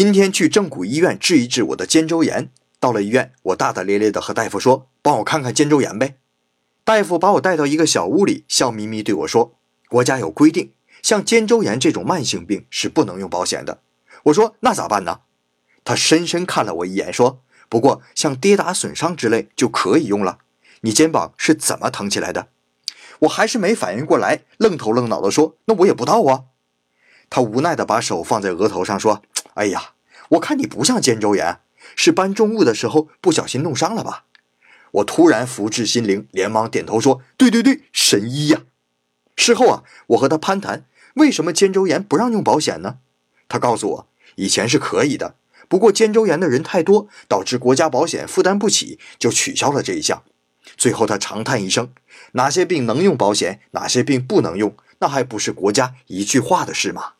今天去正骨医院治一治我的肩周炎。到了医院，我大大咧咧地和大夫说：“帮我看看肩周炎呗。”大夫把我带到一个小屋里，笑眯眯对我说：“国家有规定，像肩周炎这种慢性病是不能用保险的。”我说：“那咋办呢？”他深深看了我一眼，说：“不过像跌打损伤之类就可以用了。你肩膀是怎么疼起来的？”我还是没反应过来，愣头愣脑地说：“那我也不知道啊。”他无奈地把手放在额头上说：“哎呀，我看你不像肩周炎。”是搬重物的时候不小心弄伤了吧？我突然福至心灵，连忙点头说：“对对对，神医呀！”事后啊，我和他攀谈，为什么肩周炎不让用保险呢？他告诉我，以前是可以的，不过肩周炎的人太多，导致国家保险负担不起，就取消了这一项。最后他长叹一声：“哪些病能用保险，哪些病不能用，那还不是国家一句话的事吗？”